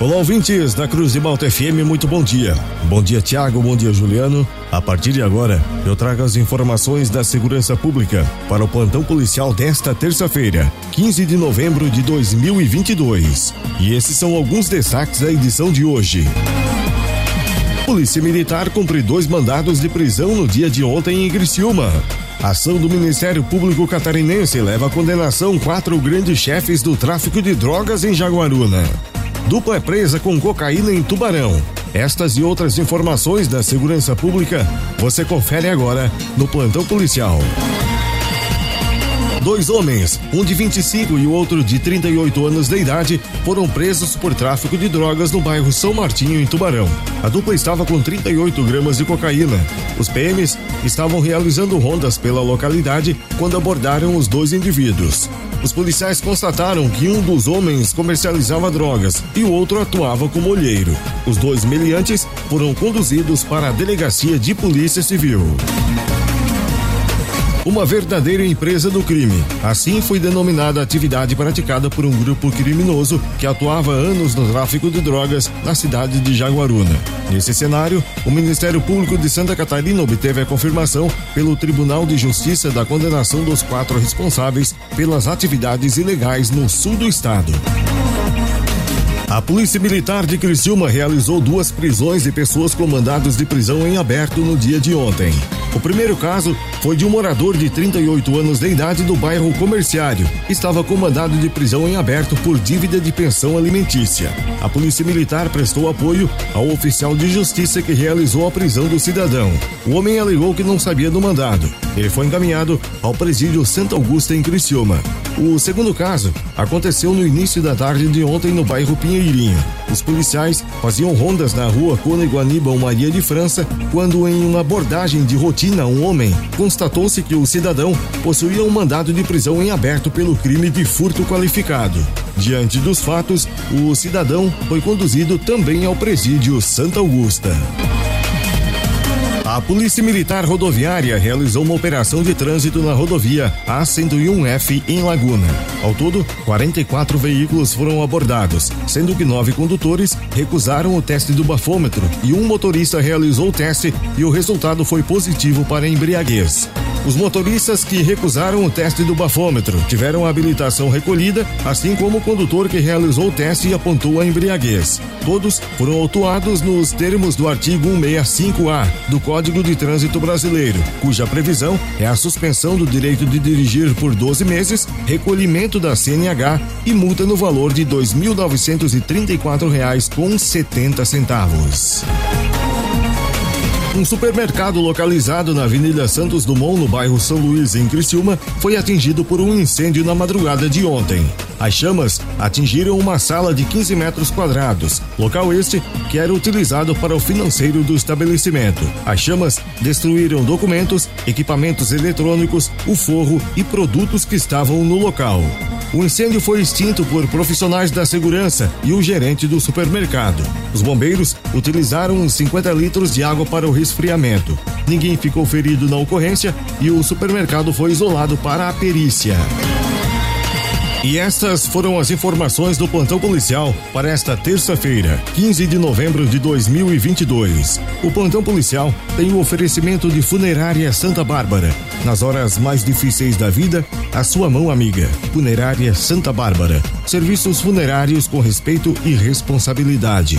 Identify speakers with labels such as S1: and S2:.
S1: Olá, ouvintes da Cruz de Malta FM, muito bom dia. Bom dia, Tiago, bom dia, Juliano. A partir de agora, eu trago as informações da segurança pública para o plantão policial desta terça-feira, 15 de novembro de 2022. E esses são alguns destaques da edição de hoje. Polícia Militar cumpre dois mandados de prisão no dia de ontem em Criciúma. Ação do Ministério Público Catarinense leva à condenação quatro grandes chefes do tráfico de drogas em Jaguaruna. Dupla é presa com cocaína em Tubarão. Estas e outras informações da segurança pública você confere agora no Plantão Policial. Dois homens, um de 25 e o outro de 38 anos de idade, foram presos por tráfico de drogas no bairro São Martinho, em Tubarão. A dupla estava com 38 gramas de cocaína. Os PMs estavam realizando rondas pela localidade quando abordaram os dois indivíduos. Os policiais constataram que um dos homens comercializava drogas e o outro atuava como olheiro. Os dois meliantes foram conduzidos para a delegacia de polícia civil uma verdadeira empresa do crime. Assim foi denominada a atividade praticada por um grupo criminoso que atuava anos no tráfico de drogas na cidade de Jaguaruna. Nesse cenário, o Ministério Público de Santa Catarina obteve a confirmação pelo Tribunal de Justiça da condenação dos quatro responsáveis pelas atividades ilegais no sul do estado. A Polícia Militar de Criciúma realizou duas prisões de pessoas com mandados de prisão em aberto no dia de ontem. O primeiro caso foi de um morador de 38 anos de idade do bairro Comerciário. Estava com mandado de prisão em aberto por dívida de pensão alimentícia. A Polícia Militar prestou apoio ao oficial de justiça que realizou a prisão do cidadão. O homem alegou que não sabia do mandado. Ele foi encaminhado ao presídio Santa Augusta em Criciúma. O segundo caso aconteceu no início da tarde de ontem no bairro Pinheirinho. Os policiais faziam rondas na rua Cônego Aníbal Maria de França quando, em uma abordagem de rotina um homem, constatou-se que o cidadão possuía um mandado de prisão em aberto pelo crime de furto qualificado. Diante dos fatos, o cidadão foi conduzido também ao presídio Santa Augusta. A Polícia Militar Rodoviária realizou uma operação de trânsito na rodovia A101F em Laguna. Ao todo, 44 veículos foram abordados, sendo que nove condutores recusaram o teste do bafômetro e um motorista realizou o teste e o resultado foi positivo para embriaguez. Os motoristas que recusaram o teste do bafômetro tiveram a habilitação recolhida, assim como o condutor que realizou o teste e apontou a embriaguez. Todos foram autuados nos termos do artigo 165A do Código de Trânsito Brasileiro, cuja previsão é a suspensão do direito de dirigir por 12 meses, recolhimento da CNH e multa no valor de R$ 2.934,70. Um supermercado localizado na Avenida Santos Dumont, no bairro São Luís, em Criciúma, foi atingido por um incêndio na madrugada de ontem. As chamas atingiram uma sala de 15 metros quadrados, local este que era utilizado para o financeiro do estabelecimento. As chamas destruíram documentos, equipamentos eletrônicos, o forro e produtos que estavam no local. O incêndio foi extinto por profissionais da segurança e o gerente do supermercado. Os bombeiros utilizaram 50 litros de água para o resfriamento. Ninguém ficou ferido na ocorrência e o supermercado foi isolado para a perícia. E estas foram as informações do plantão policial para esta terça-feira, 15 de novembro de 2022. O plantão policial tem o oferecimento de Funerária Santa Bárbara. Nas horas mais difíceis da vida, a sua mão amiga. Funerária Santa Bárbara. Serviços funerários com respeito e responsabilidade.